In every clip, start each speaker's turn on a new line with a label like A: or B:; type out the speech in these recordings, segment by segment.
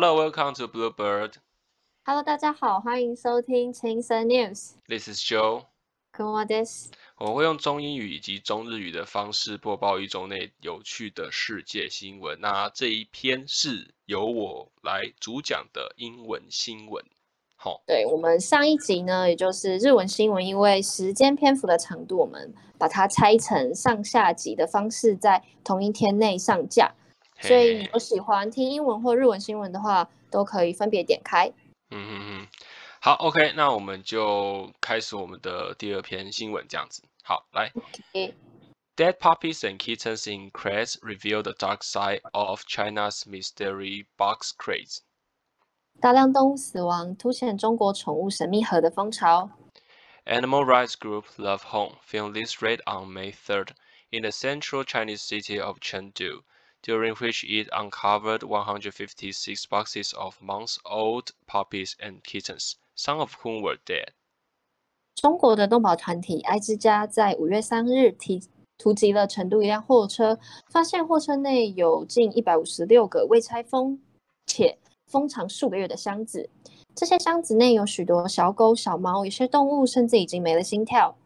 A: Hello, welcome to Bluebird.
B: Hello，大家好，欢迎收听青森 News。
A: This is Joe.
B: 跟我です。
A: 我会用中英语以及中日语的方式播报一周内有趣的世界新闻。那这一篇是由我来主讲的英文新闻。好，
B: 对我们上一集呢，也就是日文新闻，因为时间篇幅的长度，我们把它拆成上下集的方式，在同一天内上架。所以有喜欢听英文或日文新闻的话，都可以分别点开。
A: 嗯嗯嗯，好，OK，那我们就开始我们的第二篇新闻，这样子。好，来。Dead puppies and kittens in crates reveal the dark side of China's mystery box craze.
B: 大量动物死亡，凸显中国宠物神秘盒的风潮。
A: Animal rights group Love Home filmed this raid on May 3rd in the central Chinese city of Chengdu, during which it uncovered 156 boxes of months-old puppies and kittens, some of whom were dead.
B: 中国的动保团体爱之家在五月三日提突击了成都一辆货车，发现货车内有近一百五十六个未拆封且封藏数个月的箱子。这些箱子内有许多小狗、小猫，有些动物甚至已经没了心跳。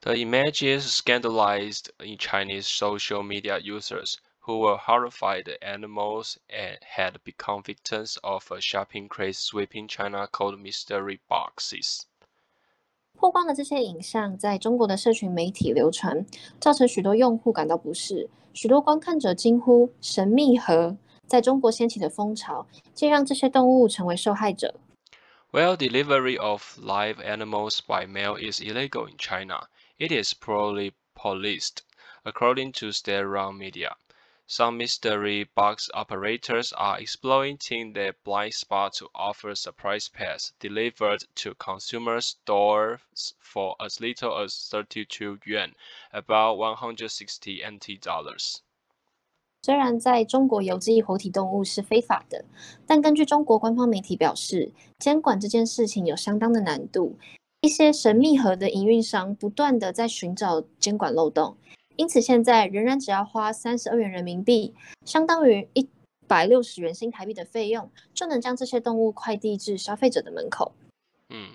A: The images scandalized in Chinese social media users who were horrified the animals and had become victims of a shopping craze sweeping China called mystery boxes.
B: 曝光的这些影像在中国的社群媒体流传，造成许多用户感到不适。许多观看者惊呼“神秘盒”在中国掀起的风潮，竟让这些动物成为受害者。
A: While delivery of live animals by mail is illegal in China, it is poorly policed, according to state-run media. Some mystery box operators are exploiting their blind spot to offer surprise pets delivered to consumers' doors for as little as 32 yuan, about 160 NT dollars.
B: 虽然在中国邮寄活体动物是非法的，但根据中国官方媒体表示，监管这件事情有相当的难度。一些神秘盒的营运商不断的在寻找监管漏洞， 因此现在仍然只要花三十二元人民币，相当于一百六十元新台币的费用，就能将这些动物快递至消费者的门口。
A: 嗯，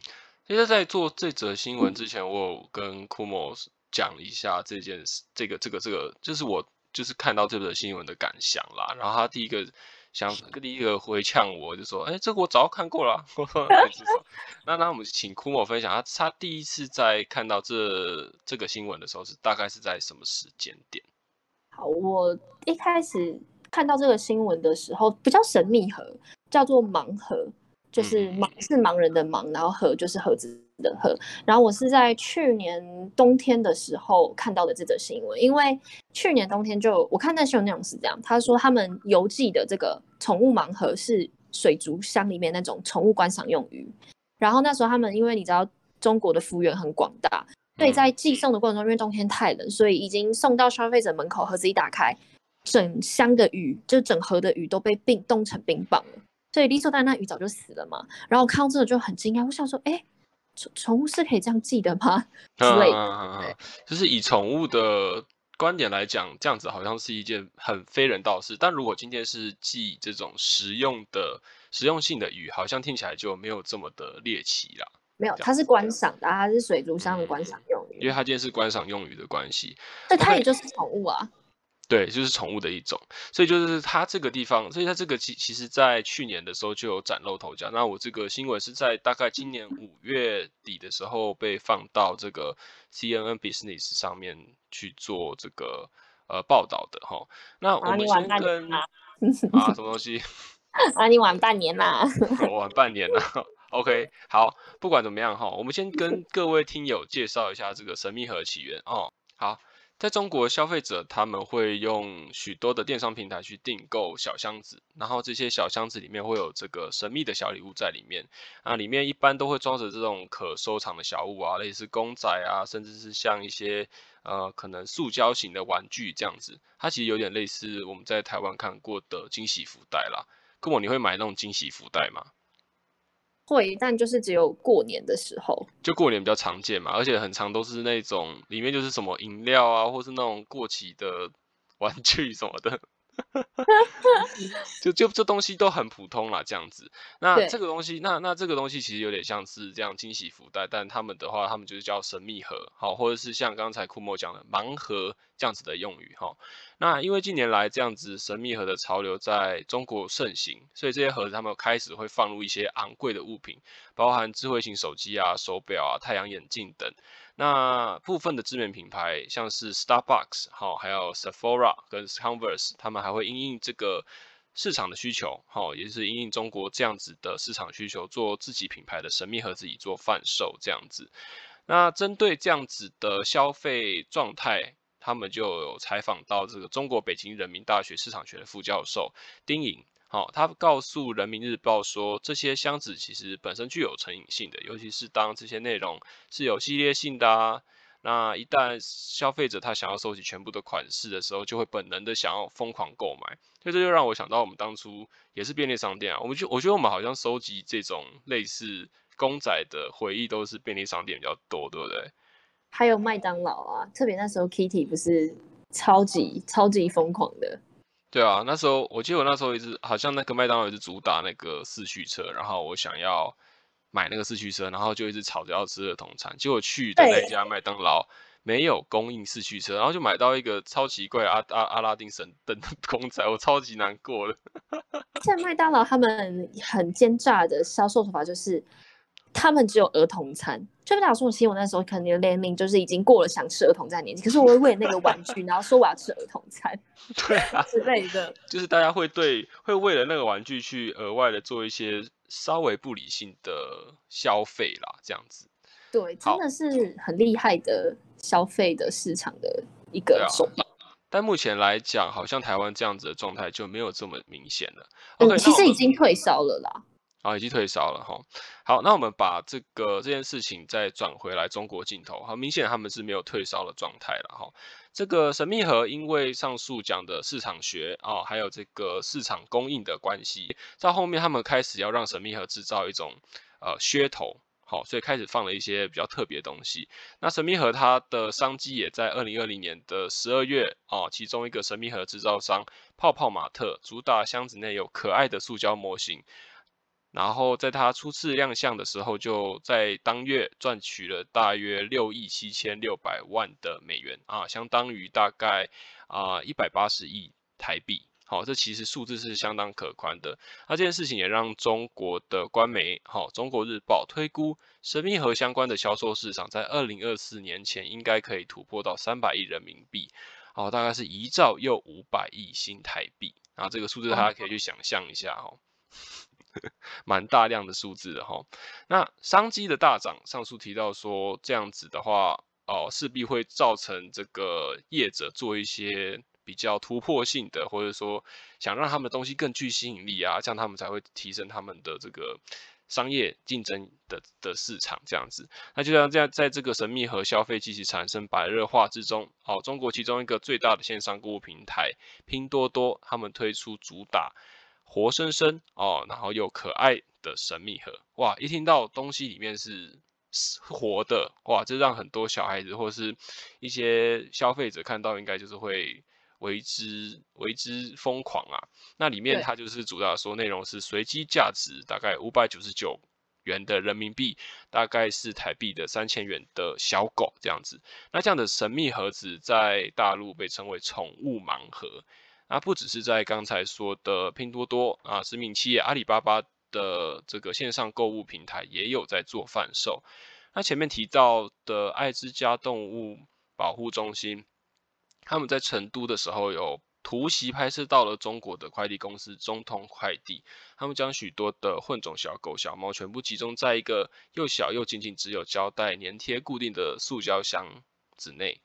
A: 其实，在做这则新闻之前，我有跟库莫讲一下这件事，这个、这个、这个，就是我就是看到这则新闻的感想啦。然后他第一个想，第一个回呛我就说：“哎，这个我早看过了。” 我说：“是说那那我们请枯某分享，他他第一次在看到这这个新闻的时候，是大概是在什么时间点？
B: 好，我一开始看到这个新闻的时候，不叫神秘盒，叫做盲盒，就是
A: 嗯
B: 盲是盲人的盲，然后盒就是盒子的盒。然后我是在去年冬天的时候看到的这则新闻，因为去年冬天就我看那新闻内容是这样，他说他们邮寄的这个宠物盲盒是水族箱里面那种宠物观赏用鱼，然后那时候他们因为你知道中国的幅员很广大，所以
A: 嗯
B: 在寄送的过程中，因为冬天太冷，所以已经送到消费者门口，盒子一打开，整箱的鱼，就整盒的鱼都被冰冻成冰棒了。所以理所当然，那鱼早就死了嘛。然后我看到这个就很惊讶，我想说，哎，宠宠物是可以这样记的吗？之类的。
A: 嗯就是以宠物的观点来讲，这样子好像是一件很非人道的事。但如果今天是记这种实用的、实用性的鱼，好像听起来就没有这么的猎奇啦。
B: 没有，它是观赏的，它是水族箱的观
A: 嗯
B: 赏用鱼，
A: 因为它今天是观赏用鱼的关系，
B: 所以它也就是宠物啊。
A: 对，就是宠物的一种，所以就是它这个地方，所以它这个其其实在去年的时候就有崭露头角。那我这个新闻是在大概今年五月底的时候被放到这个 CNN Business 上面去做这个呃报道的哈。那我
B: 啊，
A: 们
B: 你晚半
A: 先跟
B: 年啦，
A: 啊 什么东西？
B: 啊，你晚半年啦。
A: 我玩半年了。OK，好，不管怎么样哈，我们先跟 各位听友介绍一下这个神秘盒起源哦。好，在中国，消费者他们会用许多的电商平台去订购小箱子，然后这些小箱子里面会有这个神秘的小礼物在里面啊，里面一般都会装着这种可收藏的小物啊，类似公仔啊，甚至是像一些呃可能塑胶型的玩具这样子，它其实有点类似我们在台湾看过的惊喜福袋啦。跟我你会买那种惊喜福袋吗？
B: 会，但就是只有过年的时候。
A: 就过年比较常见嘛，而且很常都是那种里面就是什么饮料啊，或是那种过期的玩具什么的。就就这东西都很普通啦，这样子。那
B: 对
A: 这个东西，那那这个东西其实有点像是这样惊喜福袋，但他们的话，他们就是叫神秘盒，好，或者是像刚才库莫讲的盲盒这样子的用语，哈。那因为近年来这样子神秘盒的潮流在中国盛行，所以这些盒子他们开始会放入一些昂贵的物品，包含智慧型手机啊、手表啊、太阳眼镜等。那部分的知名品牌，像是 Starbucks 好，还有 Sephora 跟 Converse，他们还会因应这个市场的需求，好，也就是因应中国这样子的市场需求，做自己品牌的神秘盒子以做贩售这样子。那针对这样子的消费状态，他们就有采访到这个中国北京人民大学市场学的副教授丁颖。好，他告诉人民日报说，这些箱子其实本身具有成瘾性的，尤其是当这些内容是有系列性的啊，那一旦消费者他想要收集全部的款式的时候，就会本能的想要疯狂购买，所以这就让我想到我们当初也是便利商店啊，我们就我觉得我们好像收集这种类似公仔的回忆都是便利商店比较多，对不对？
B: 还有麦当劳啊，特别那时候 Kitty 不是超级超级疯狂的。
A: 对啊，那时候我记得我那时候一直好像那个麦当劳一直主打那个四驱车，然后我想要买那个四驱车，然后就一直吵着要吃儿童餐，结果去的那家麦当劳没有供应四驱车，然后就买到一个超奇怪阿阿阿拉丁神灯的公仔，我超级难过的。
B: 在麦当劳，他们很奸诈的销售手法就是，他们只有儿童餐。就代表说，其实我那时候可能年龄就是已经过了想吃儿童餐的年纪，可是我会为了那个玩具，然后说我要吃儿童餐
A: 对啊，
B: 之类的。
A: 就是大家会对会为了那个玩具去额外的做一些稍微不理性的消费啦，这样子。
B: 对，真的是很厉害的消费的市场的一个手法。
A: 但目前来讲，好像台湾这样子的状态就没有这么明显了。
B: 嗯
A: OK，，
B: 其实已经退烧了啦。
A: 啊，已经退烧了哈。好，那我们把这个这件事情再转回来中国镜头，很明显他们是没有退烧的状态了哈。这个神秘盒因为上述讲的市场学啊，还有这个市场供应的关系，在后面他们开始要让神秘盒制造一种呃噱头。好，所以开始放了一些比较特别的东西。那神秘盒它的商机也在二零二零年的十二月哦，其中一个神秘盒制造商泡泡玛特主打箱子内有可爱的塑胶模型，然后在它初次亮相的时候，就在当月赚取了大约六亿七千六百万的美元啊，相当于大概啊一百八十亿台币。好，这其实数字是相当可观的。那这件事情也让中国的官媒好、中国日报推估神秘盒相关的销售市场在二零二四年前应该可以突破到三百亿人民币，哦，大概是一兆又五百亿新台币。啊，这个数字大家可以去想象一下哦。蛮大量的数字的哈。那商机的大涨，上述提到说这样子的话，哦，势必会造成这个业者做一些比较突破性的，或者说想让他们的东西更具吸引力啊，这样他们才会提升他们的这个商业竞争的的市场这样子。那就像这样，在这个神秘和消费机器产生白热化之中，哦，中国其中一个最大的线上购物平台拼多多，他们推出主打。活生生哦，然后又可爱的神秘盒，哇！一听到东西里面是活的，哇，这让很多小孩子或是一些消费者看到，应该就是会为之为之疯狂啊。那里面它就是主打说内容是随机价值大概五百九十九元的人民币，大概是台币的三千元的小狗这样子。那这样的神秘盒子在大陆被称为宠物盲盒。那不只是在刚才说的拼多多啊，知名企业阿里巴巴的这个线上购物平台也有在做贩售。那前面提到的爱之家动物保护中心，他们在成都的时候有突袭拍摄到了中国的快递公司中通快递，他们将许多的混种小狗、小猫全部集中在一个又小又仅仅只有胶带粘贴固定的塑胶箱子内。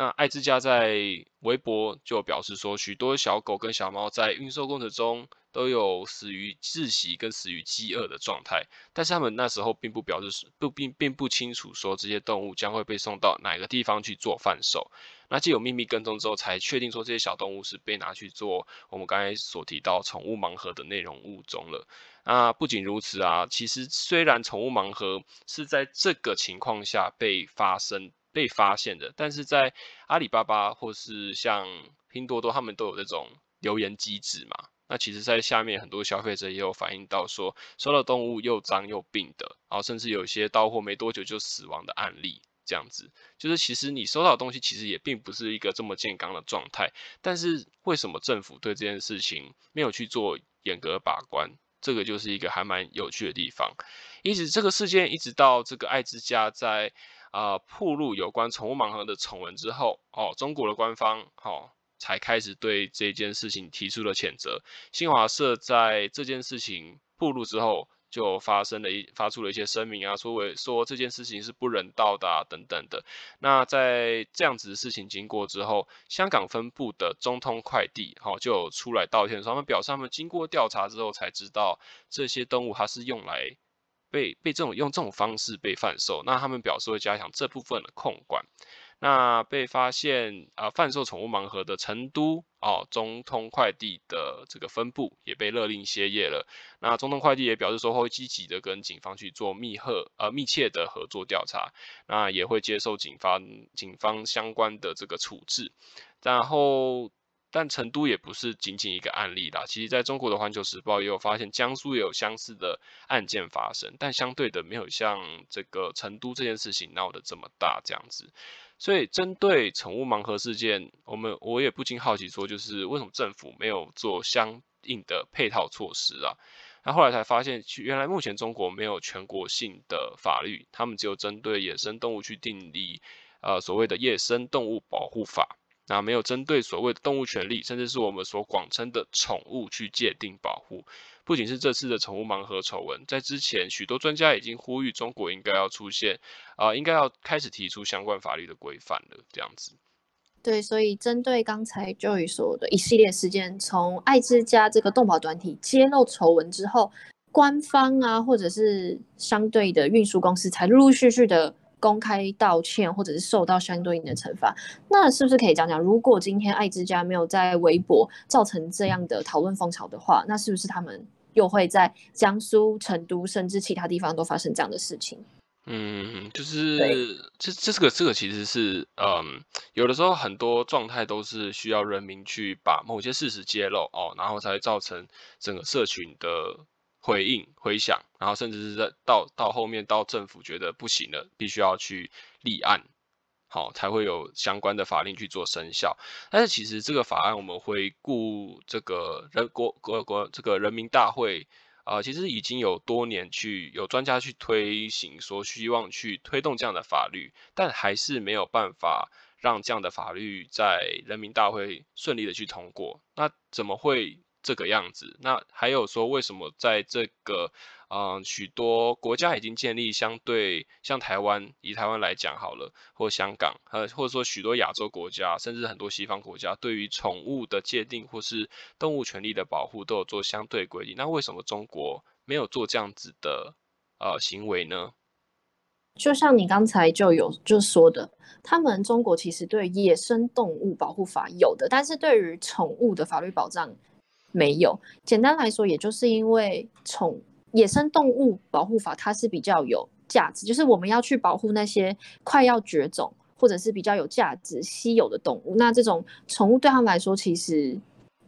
A: 那爱之家在微博就表示说，许多小狗跟小猫在运送过程中都有死于窒息跟死于饥饿的状态，但是他们那时候并不表示不并并不清楚说这些动物将会被送到哪个地方去做贩售。那既有秘密跟踪之后，才确定说这些小动物是被拿去做我们刚才所提到宠物盲盒的内容物中了。那不仅如此啊，其实虽然宠物盲盒是在这个情况下被发生。被发现的，但是在阿里巴巴或是像拼多多，他们都有这种留言机制嘛。那其实，在下面很多消费者也有反映到说，收到动物又脏又病的，然后甚至有些到货没多久就死亡的案例。这样子，就是其实你收到的东西其实也并不是一个这么健康的状态，但是为什么政府对这件事情没有去做严格把关？这个就是一个还蛮有趣的地方。一直这个事件一直到这个爱之家在啊铺露有关宠物盲盒的丑闻之后，哦，中国的官方哦才开始对这件事情提出了谴责。新华社在这件事情铺露之后。就发生了一发出了一些声明啊，说为说这件事情是不人道的啊等等的。那在这样子的事情经过之后，香港分部的中通快递好就出来道歉，他们表示他们经过调查之后才知道这些动物它是用来被被这种用这种方式被贩售，那他们表示会加强这部分的控管。那被发现啊贩售宠物盲盒的成都哦中通快递的这个分部也被勒令歇业了。那中通快递也表示说会积极的跟警方去做密合呃密切的合作调查，那也会接受警方警方相关的这个处置。然后。但成都也不是仅仅一个案例啦，其实在中国的《环球时报》也有发现，江苏也有相似的案件发生，但相对的没有像这个成都这件事情闹得这么大这样子。所以针对宠物盲盒事件，我们我也不禁好奇说，就是为什么政府没有做相应的配套措施啊？那后来才发现，原来目前中国没有全国性的法律，他们只有针对野生动物去订立呃所谓的《野生动物保护法》。那没有针对所谓的动物权利，甚至是我们所广称的宠物去界定保护。不仅是这次的宠物盲盒丑闻，在之前许多专家已经呼吁中国应该要出现，啊，应该要开始提出相关法律的规范了。这样子。
B: 对，所以针对刚才 Joey 说的一系列事件，从爱之家这个动保团体揭露丑闻之后，官方啊，或者是相对的运输公司，才陆陆续续的。公开道歉，或者是受到相对应的惩罚，那是不是可以讲讲？如果今天爱之家没有在微博造成这样的讨论风潮的话，那是不是他们又会在江苏、成都，甚至其他地方都发生这样的事情？
A: 嗯，就是这这这个这个其实是，嗯，有的时候很多状态都是需要人民去把某些事实揭露哦，然后才会造成整个社群的。回应、回响，然后甚至是在到到后面到政府觉得不行了，必须要去立案，好才会有相关的法令去做生效。但是其实这个法案，我们回顾这个人国国国这个人民大会啊，其实已经有多年去有专家去推行，说希望去推动这样的法律，但还是没有办法让这样的法律在人民大会顺利的去通过。那怎么会？这个样子，那还有说为什么在这个嗯许多国家已经建立相对像台湾以台湾来讲好了，或香港呃或者说许多亚洲国家，甚至很多西方国家对于宠物的界定或是动物权利的保护都有做相对规定，那为什么中国没有做这样子的呃行为呢？
B: 就像你刚才就有就说的，他们中国其实对野生动物保护法有的，但是对于宠物的法律保障。没有，简单来说，也就是因为宠野生动物保护法它是比较有价值，就是我们要去保护那些快要绝种或者是比较有价值稀有的动物。那这种宠物对他们来说其实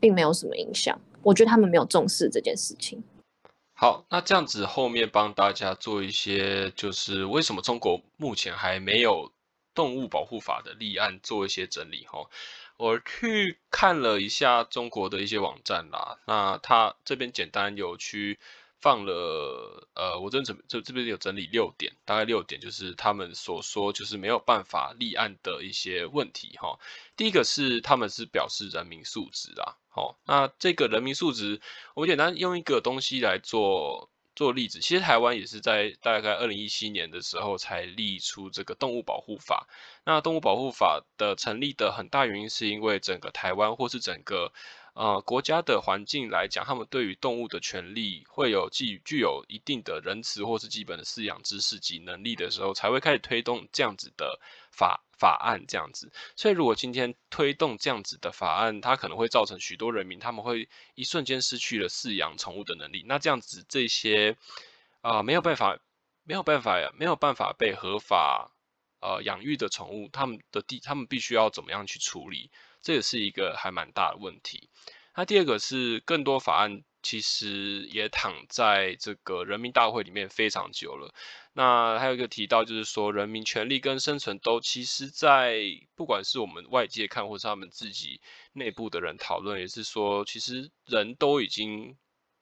B: 并没有什么影响，我觉得他们没有重视这件事情。
A: 好，那这样子后面帮大家做一些，就是为什么中国目前还没有动物保护法的立案，做一些整理哈。我去看了一下中国的一些网站啦，那他这边简单有去放了，呃，我这准这这边有整理六点，大概六点就是他们所说就是没有办法立案的一些问题哈。第一个是他们是表示人民素质啊，好，那这个人民素质，我简单用一个东西来做。做例子，其实台湾也是在大概二零一七年的时候才立出这个动物保护法。那动物保护法的成立的很大原因，是因为整个台湾或是整个呃国家的环境来讲，他们对于动物的权利会有具具有一定的仁慈或是基本的饲养知识及能力的时候，才会开始推动这样子的法。法案这样子，所以如果今天推动这样子的法案，它可能会造成许多人民他们会一瞬间失去了饲养宠物的能力。那这样子这些啊没有办法没有办法呀没有办法被合法呃养育的宠物，他们的地他们必须要怎么样去处理？这也是一个还蛮大的问题。那第二个是更多法案其实也躺在这个人民大会里面非常久了。那还有一个提到就是说，人民权利跟生存都其实，在不管是我们外界看，或是他们自己内部的人讨论，也是说，其实人都已经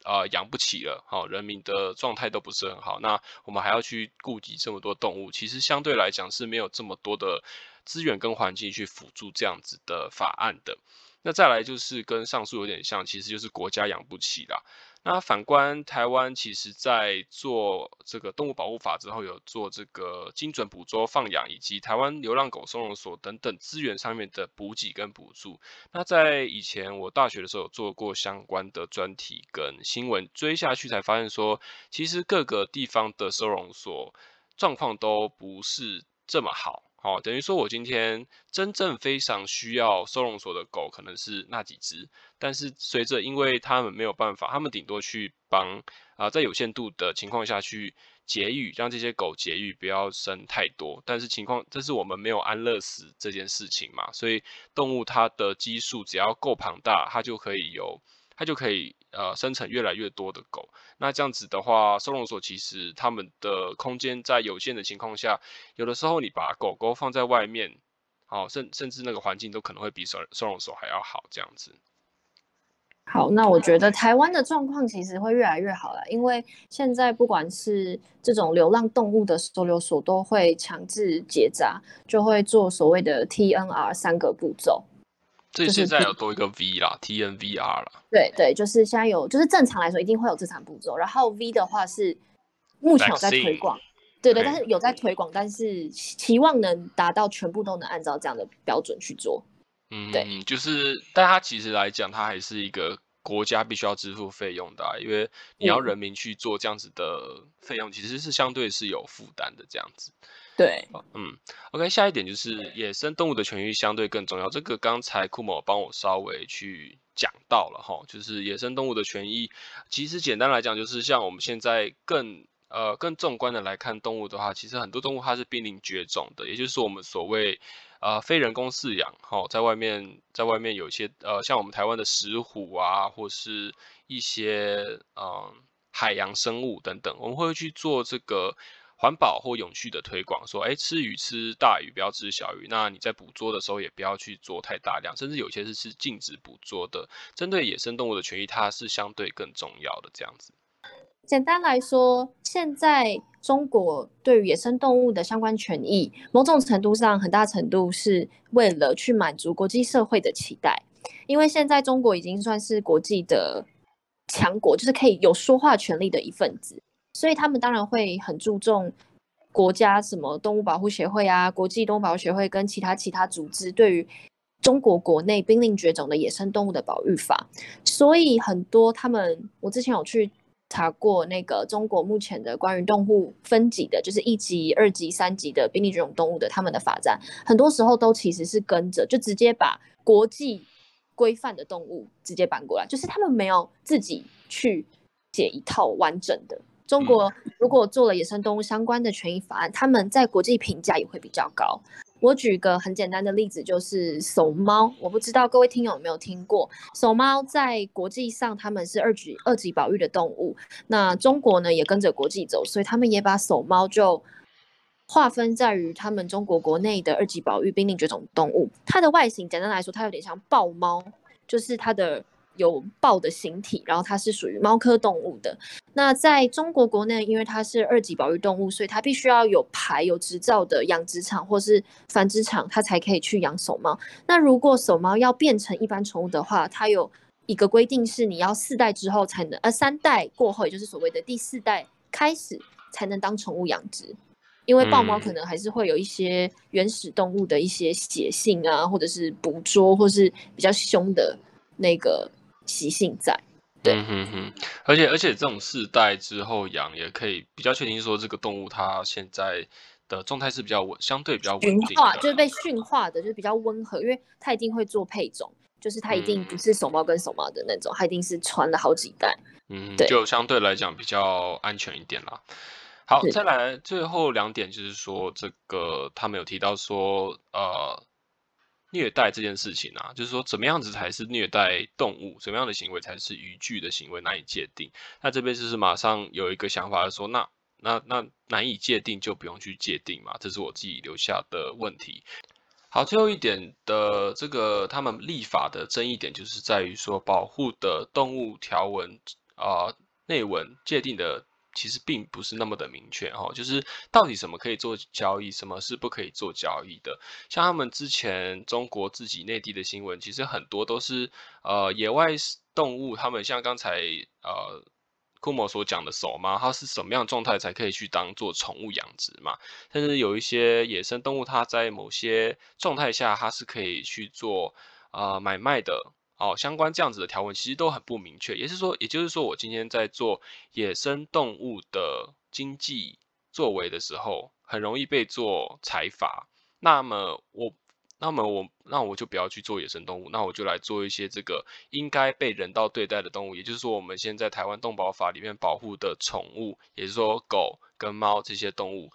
A: 啊养不起了，好，人民的状态都不是很好。那我们还要去顾及这么多动物，其实相对来讲是没有这么多的资源跟环境去辅助这样子的法案的。那再来就是跟上述有点像，其实就是国家养不起啦。那反观台湾，其实在做这个动物保护法之后，有做这个精准捕捉、放养以及台湾流浪狗收容所等等资源上面的补给跟补助。那在以前我大学的时候有做过相关的专题跟新闻，追下去才发现说，其实各个地方的收容所状况都不是这么好。好，等于说我今天真正非常需要收容所的狗，可能是那几只，但是随着因为他们没有办法，他们顶多去帮啊，在有限度的情况下去节育，让这些狗节育不要生太多，但是情况这是我们没有安乐死这件事情嘛，所以动物它的基数只要够庞大，它就可以有。它就可以呃生成越来越多的狗，那这样子的话，收容所其实他们的空间在有限的情况下，有的时候你把狗狗放在外面，好，甚甚至那个环境都可能会比收收容所还要好，这样子。
B: 好，那我觉得台湾的状况其实会越来越好了，因为现在不管是这种流浪动物的收留所，都会强制结扎，就会做所谓的 TNR 三个步骤。
A: 这现在有多一个 V 啦，T N V R 啦。
B: 对对，就是现在有，就是正常来说一定会有这场步骤。然后 V 的话是目前有在推广，对对，但是有在推广，但是期望能达到全部都能按照这样的标准去做。
A: 嗯，对，就是，但它其实来讲，它还是一个国家必须要支付费用的，因为你要人民去做这样子的费用，其实是相对是有负担的这样子。
B: 对，
A: 嗯，OK，下一点就是野生动物的权益相对更重要。这个刚才库某帮我稍微去讲到了哈，就是野生动物的权益，其实简单来讲就是像我们现在更呃更纵观的来看动物的话，其实很多动物它是濒临绝种的，也就是我们所谓呃非人工饲养，哈，在外面在外面有一些呃像我们台湾的石虎啊，或是一些嗯海洋生物等等，我们会去做这个。环保或永续的推广，说，哎，吃鱼吃大鱼，不要吃小鱼。那你在捕捉的时候，也不要去做太大量，甚至有些是是禁止捕捉的。针对野生动物的权益，它是相对更重要的。这样子，
B: 简单来说，现在中国对于野生动物的相关权益，某种程度上，很大程度是为了去满足国际社会的期待。因为现在中国已经算是国际的强国，就是可以有说话权利的一份子。所以他们当然会很注重国家什么动物保护协会啊、国际动物保护协会跟其他其他组织对于中国国内濒临绝种的野生动物的保育法。所以很多他们，我之前有去查过那个中国目前的关于动物分级的，就是一级、二级、三级的濒临绝种动物的他们的法展，很多时候都其实是跟着就直接把国际规范的动物直接搬过来，就是他们没有自己去写一套完整的。中国如果做了野生动物相关的权益法案，他们在国际评价也会比较高。我举个很简单的例子，就是守猫。我不知道各位听友有没有听过，守猫在国际上他们是二级二级保育的动物。那中国呢也跟着国际走，所以他们也把守猫就划分在于他们中国国内的二级保育濒临绝种动物。它的外形简单来说，它有点像豹猫，就是它的。有豹的形体，然后它是属于猫科动物的。那在中国国内，因为它是二级保育动物，所以它必须要有牌、有执照的养殖场或是繁殖场，它才可以去养守猫。那如果守猫要变成一般宠物的话，它有一个规定是你要四代之后才能，呃，三代过后，也就是所谓的第四代开始才能当宠物养殖。因为豹猫可能还是会有一些原始动物的一些血性啊，或者是捕捉或是比较凶的那个。习性在，对，嗯哼
A: 哼，而且而且这种世代之后养也可以比较确定说这个动物它现在的状态是比较稳，相对比较稳定化，
B: 就是被驯化的，就是比较温和，因为它一定会做配种，就是它一定不是手猫跟手猫的那种，它一定是传了好几代，
A: 嗯，对，就相对来讲比较安全一点啦。好，再来最后两点就是说这个他们有提到说，呃。虐待这件事情啊，就是说怎么样子才是虐待动物，什么样的行为才是渔具的行为难以界定。那这边就是马上有一个想法说，那那那难以界定就不用去界定嘛，这是我自己留下的问题。好，最后一点的这个他们立法的争议点，就是在于说保护的动物条文啊内文界定的。其实并不是那么的明确哈，就是到底什么可以做交易，什么是不可以做交易的。像他们之前中国自己内地的新闻，其实很多都是呃野外动物，他们像刚才呃库某所讲的手嘛，它是什么样状态才可以去当做宠物养殖嘛？但是有一些野生动物，它在某些状态下，它是可以去做啊买卖的。哦，相关这样子的条文其实都很不明确，也是说，也就是说，我今天在做野生动物的经济作为的时候，很容易被做财阀。那么我，那么我，那我就不要去做野生动物，那我就来做一些这个应该被人道对待的动物，也就是说，我们现在台湾动保法里面保护的宠物，也就是说狗跟猫这些动物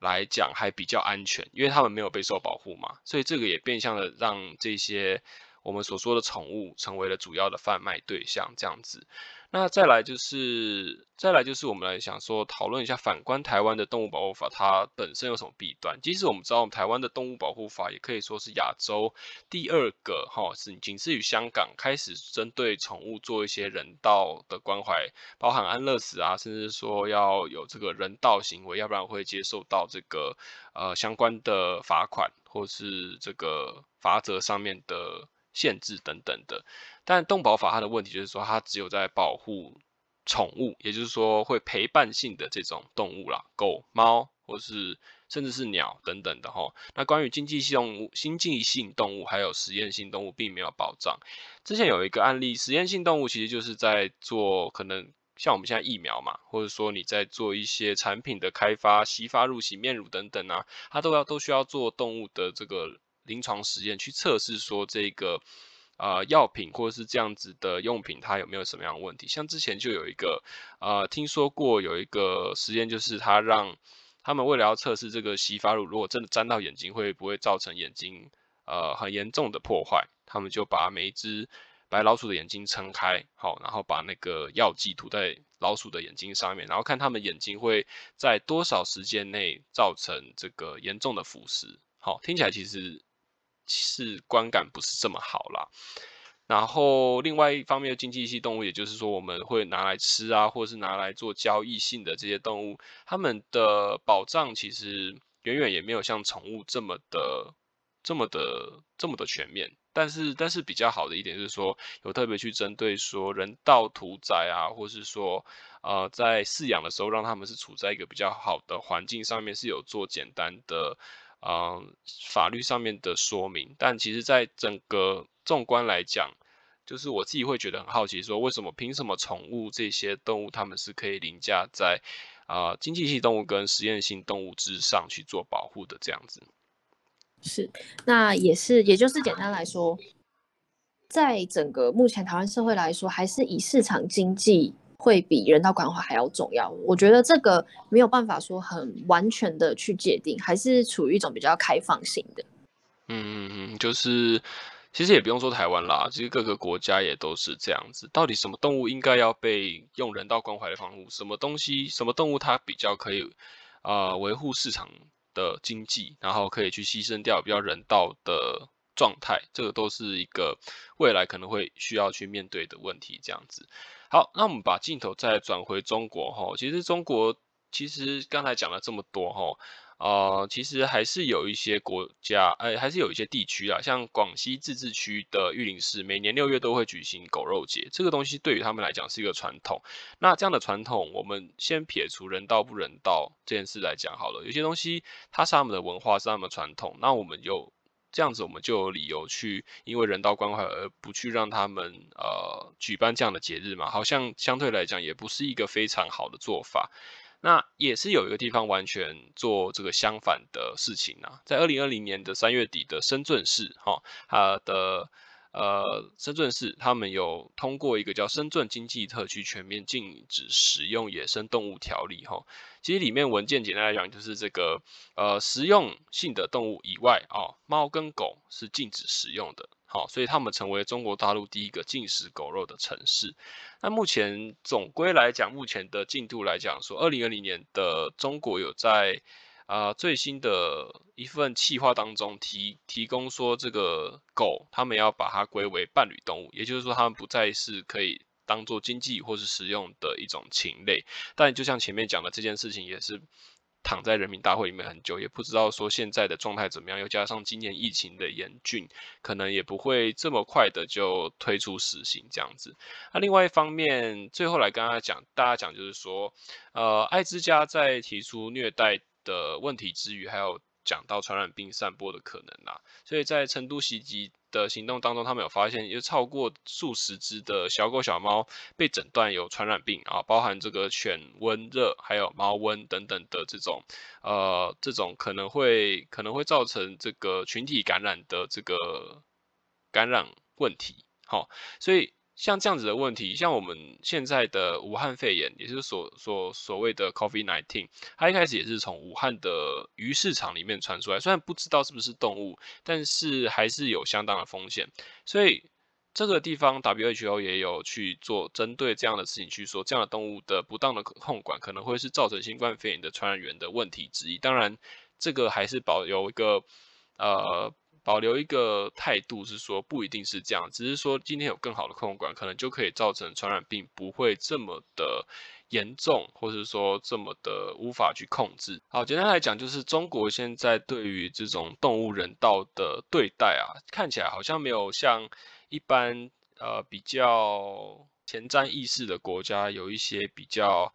A: 来讲还比较安全，因为它们没有被受保护嘛，所以这个也变相的让这些。我们所说的宠物成为了主要的贩卖对象，这样子。那再来就是，再来就是我们来想说讨论一下，反观台湾的动物保护法，它本身有什么弊端？即使我们知道，我们台湾的动物保护法也可以说是亚洲第二个，哈，是仅次于香港开始针对宠物做一些人道的关怀，包含安乐死啊，甚至说要有这个人道行为，要不然会接受到这个呃相关的罚款或是这个罚则上面的。限制等等的，但动保法它的问题就是说，它只有在保护宠物，也就是说会陪伴性的这种动物啦，狗、猫或是甚至是鸟等等的哈。那关于经济性动物、经济性动物还有实验性动物，并没有保障。之前有一个案例，实验性动物其实就是在做可能像我们现在疫苗嘛，或者说你在做一些产品的开发、洗发露、洗面乳等等啊，它都要都需要做动物的这个。临床实验去测试说这个呃药品或者是这样子的用品它有没有什么样的问题？像之前就有一个呃听说过有一个实验，就是他让他们为了要测试这个洗发乳如果真的沾到眼睛会不会造成眼睛呃很严重的破坏，他们就把每一只白老鼠的眼睛撑开，好，然后把那个药剂涂在老鼠的眼睛上面，然后看他们眼睛会在多少时间内造成这个严重的腐蚀。好，听起来其实。是观感不是这么好啦。然后另外一方面的经济系动物，也就是说我们会拿来吃啊，或者是拿来做交易性的这些动物，它们的保障其实远远也没有像宠物这么的、这么的、这么的全面。但是，但是比较好的一点就是说，有特别去针对说人道屠宰啊，或是说呃在饲养的时候，让他们是处在一个比较好的环境上面，是有做简单的。嗯，法律上面的说明，但其实，在整个纵观来讲，就是我自己会觉得很好奇，说为什么凭什么宠物这些动物，它们是可以凌驾在啊经济性动物跟实验性动物之上去做保护的这样子？
B: 是，那也是，也就是简单来说，在整个目前台湾社会来说，还是以市场经济。会比人道关怀还要重要，我觉得这个没有办法说很完全的去界定，还是处于一种比较开放性的。
A: 嗯嗯嗯，就是其实也不用说台湾啦，其实各个国家也都是这样子。到底什么动物应该要被用人道关怀的方式？什么东西、什么动物它比较可以啊维护市场的经济，然后可以去牺牲掉比较人道的状态？这个都是一个未来可能会需要去面对的问题，这样子。好，那我们把镜头再转回中国哈。其实中国其实刚才讲了这么多哈，呃，其实还是有一些国家，哎，还是有一些地区啊，像广西自治区的玉林市，每年六月都会举行狗肉节。这个东西对于他们来讲是一个传统。那这样的传统，我们先撇除人道不人道这件事来讲好了。有些东西它是他们的文化，是他们的传统，那我们有。这样子，我们就有理由去因为人道关怀而不去让他们呃举办这样的节日嘛？好像相对来讲也不是一个非常好的做法。那也是有一个地方完全做这个相反的事情啊，在二零二零年的三月底的深圳市哈，它的呃，深圳市他们有通过一个叫《深圳经济特区全面禁止食用野生动物条例》哈。其实里面文件简单来讲，就是这个呃食用性的动物以外啊，猫跟狗是禁止食用的。好，所以他们成为中国大陆第一个禁食狗肉的城市。那目前总归来讲，目前的进度来讲，说二零二零年的中国有在。啊，最新的一份企划当中提提供说，这个狗他们要把它归为伴侣动物，也就是说，它们不再是可以当做经济或是食用的一种禽类。但就像前面讲的，这件事情也是躺在人民大会里面很久，也不知道说现在的状态怎么样。又加上今年疫情的严峻，可能也不会这么快的就推出实行这样子。那另外一方面，最后来跟大家讲，大家讲就是说，呃，爱之家在提出虐待。的问题之余，还有讲到传染病散播的可能啦，所以在成都袭击的行动当中，他们有发现有超过数十只的小狗小猫被诊断有传染病啊，包含这个犬瘟热，还有猫瘟等等的这种呃这种可能会可能会造成这个群体感染的这个感染问题，好，所以。像这样子的问题，像我们现在的武汉肺炎，也是所所所谓的 COVID-19，它一开始也是从武汉的鱼市场里面传出来，虽然不知道是不是动物，但是还是有相当的风险。所以这个地方 WHO 也有去做针对这样的事情去说，这样的动物的不当的控管可能会是造成新冠肺炎的传染源的问题之一。当然，这个还是保有一个呃。保留一个态度是说不一定是这样，只是说今天有更好的控管，可能就可以造成传染病不会这么的严重，或者说这么的无法去控制。好，简单来讲，就是中国现在对于这种动物人道的对待啊，看起来好像没有像一般呃比较前瞻意识的国家有一些比较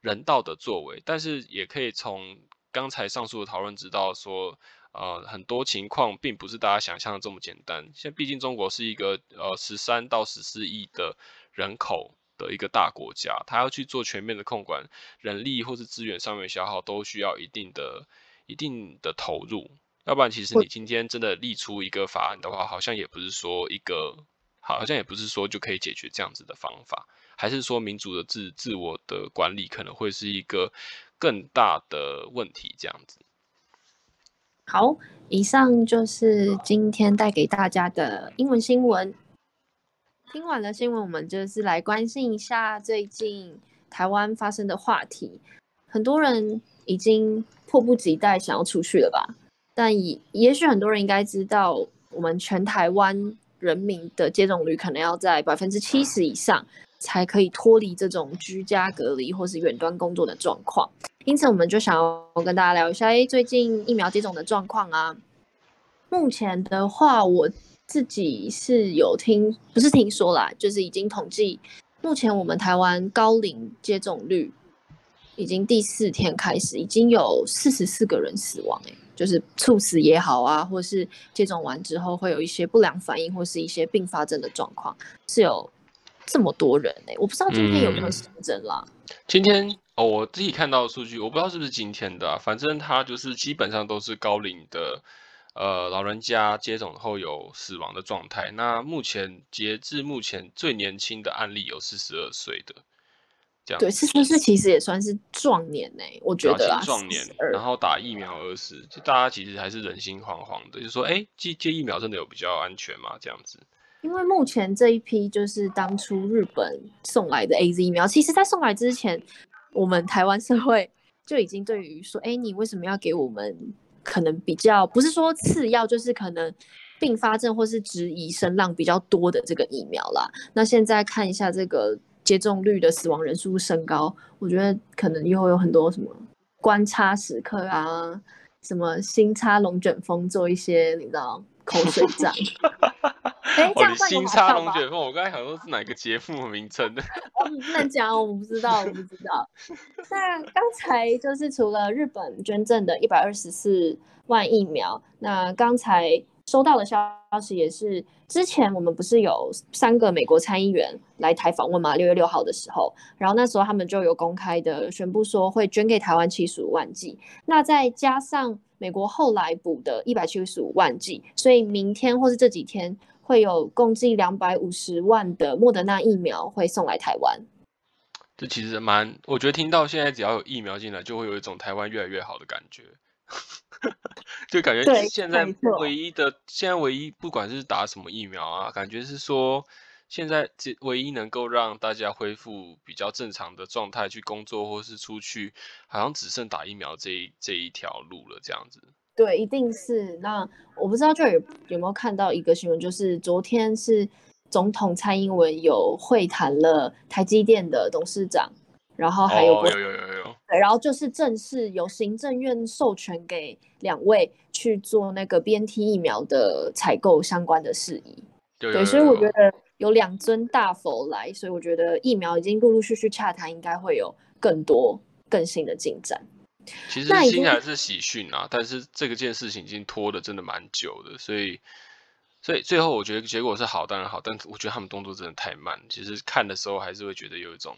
A: 人道的作为，但是也可以从刚才上述的讨论知道说。呃，很多情况并不是大家想象的这么简单。现在毕竟中国是一个呃十三到十四亿的人口的一个大国家，它要去做全面的控管，人力或是资源上面消耗都需要一定的、一定的投入。要不然，其实你今天真的立出一个法案的话，好像也不是说一个，好像也不是说就可以解决这样子的方法，还是说民主的自自我的管理可能会是一个更大的问题，这样子。
B: 好，以上就是今天带给大家的英文新闻。听完了新闻，我们就是来关心一下最近台湾发生的话题。很多人已经迫不及待想要出去了吧？但也也许很多人应该知道，我们全台湾人民的接种率可能要在百分之七十以上。才可以脱离这种居家隔离或是远端工作的状况，因此我们就想要跟大家聊一下，哎，最近疫苗接种的状况啊。目前的话，我自己是有听，不是听说啦，就是已经统计，目前我们台湾高龄接种率已经第四天开始，已经有四十四个人死亡，哎，就是猝死也好啊，或是接种完之后会有一些不良反应或是一些并发症的状况，是有。这么多人呢，我不知道今天有没有新增啦。
A: 今天哦，我自己看到的数据，我不知道是不是今天的，反正他就是基本上都是高龄的，呃，老人家接种后有死亡的状态。那目前截至目前最年轻的案例有四十二岁的，这样
B: 对，四十二岁其实也算是壮年呢，我觉得
A: 壮年。然后打疫苗而死，就大家其实还是人心惶惶的，就说哎，接接疫苗真的有比较安全吗？这样子。
B: 因为目前这一批就是当初日本送来的 A Z 疫苗，其实在送来之前，我们台湾社会就已经对于说，哎，你为什么要给我们可能比较不是说次要，就是可能并发症或是质疑声浪比较多的这个疫苗啦。那现在看一下这个接种率的死亡人数升高，我觉得可能又会有很多什么观察时刻啊，什么新插龙卷风做一些你知道口水仗。哎，这样
A: 新插龙卷风，我刚才想说是哪个节目名称的？
B: 我不能讲，我不知道，我不知道。那刚才就是除了日本捐赠的一百二十四万疫苗，那刚才收到的消息也是，之前我们不是有三个美国参议员来台访问吗？六月六号的时候，然后那时候他们就有公开的宣布说会捐给台湾七十五万剂，那再加上美国后来补的一百七十五万剂，所以明天或是这几天。会有共计两百五十万的莫德纳疫苗会送来台湾。
A: 这其实蛮，我觉得听到现在只要有疫苗进来，就会有一种台湾越来越好的感觉。就感觉现在唯一的，现在唯一不管是打什么疫苗啊，感觉是说现在这唯一能够让大家恢复比较正常的状态去工作或是出去，好像只剩打疫苗这一这一条路了，这样子。
B: 对，一定是。那我不知道，就有有没有看到一个新闻，就是昨天是总统蔡英文有会谈了台积电的董事长。然后还有
A: 有有有有，
B: 对，然后就是正式由行政院授权给两位去做那个 BNT 疫苗的采购相关的事宜。
A: 对，
B: 所以我觉得有两尊大佛来，所以我觉得疫苗已经陆陆续续洽谈，应该会有更多更新的进展。
A: 其实听起来是喜讯啊，但是这个件事情已经拖的真的蛮久的，所以所以最后我觉得结果是好，当然好，但我觉得他们动作真的太慢，其实看的时候还是会觉得有一种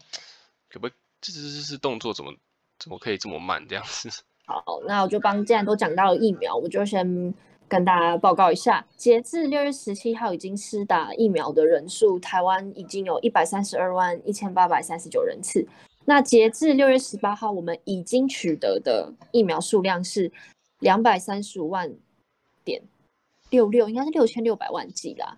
A: 可不。这这这是动作怎么怎么可以这么慢这样子？
B: 好，那我就帮，既然都讲到了疫苗，我就先跟大家报告一下，截至六月十七号已经施打疫苗的人数，台湾已经有一百三十二万一千八百三十九人次。那截至六月十八号，我们已经取得的疫苗数量是两百三十五万点六六，应该是六千六百万剂啦，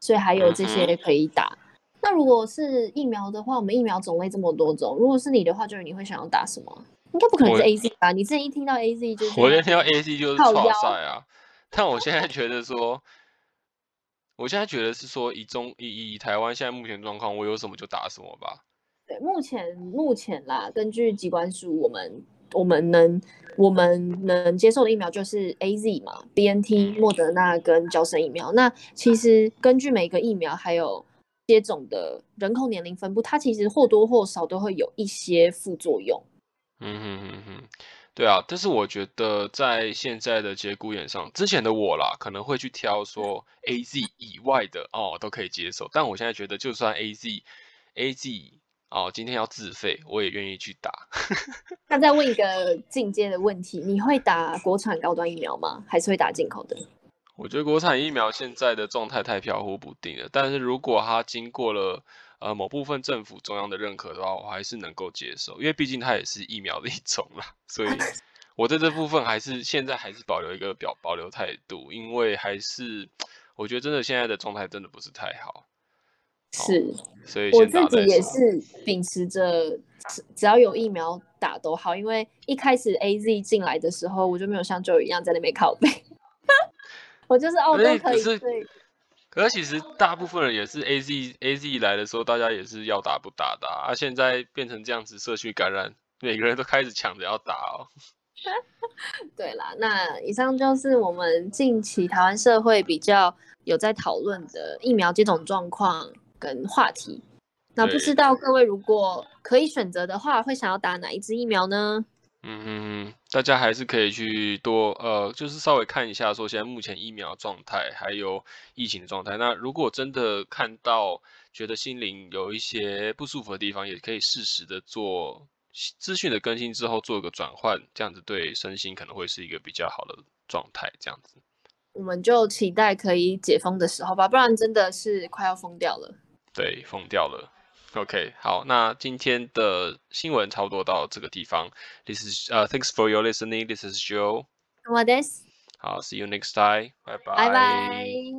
B: 所以还有这些可以打。那如果是疫苗的话，我们疫苗种类这么多种，如果是你的话，就是你会想要打什么？应该不可能是 A Z 吧？你之前一听到 A Z 就
A: 我先听到 A Z 就是超赛啊。但我现在觉得说，我现在觉得是说，以中以以台湾现在目前状况，我有什么就打什么吧。
B: 对，目前目前啦，根据机关书，我们我们能我们能接受的疫苗就是 A Z 嘛，B N T、莫德纳跟交生疫苗。那其实根据每个疫苗还有。接种的人口年龄分布，它其实或多或少都会有一些副作用。
A: 嗯哼哼哼，对啊，但是我觉得在现在的节骨眼上，之前的我啦，可能会去挑说 A Z 以外的哦，都可以接受。但我现在觉得，就算 A Z A Z 哦，今天要自费，我也愿意去打。
B: 那再问一个进阶的问题，你会打国产高端疫苗吗？还是会打进口的？
A: 我觉得国产疫苗现在的状态太飘忽不定了，但是如果它经过了呃某部分政府中央的认可的话，我还是能够接受，因为毕竟它也是疫苗的一种啦，所以我在这部分还是现在还是保留一个表保留态度，因为还是我觉得真的现在的状态真的不是太好，
B: 是，
A: 所以
B: 我自己也是秉持着只要有疫苗打都好，因为一开始 A Z 进来的时候，我就没有像 Joe 一样在那边拷贝。我就是哦，都可以。
A: 可是其实大部分人也是 A Z A Z 来的时候，大家也是要打不打的啊。现在变成这样子，社区感染，每个人都开始抢着要打哦。
B: 对啦，那以上就是我们近期台湾社会比较有在讨论的疫苗接种状况跟话题。那不知道各位如果可以选择的话，会想要打哪一支疫苗呢？
A: 嗯，大家还是可以去多呃，就是稍微看一下说现在目前疫苗状态，还有疫情的状态。那如果真的看到觉得心灵有一些不舒服的地方，也可以适时的做资讯的更新之后做一个转换，这样子对身心可能会是一个比较好的状态。这样子，
B: 我们就期待可以解封的时候吧，不然真的是快要疯掉了。
A: 对，疯掉了。OK，好，那今天的新闻差不多到这个地方。This is uh, thanks for your listening. This is Joe.
B: What is?
A: 好，See you next time.
B: Bye bye.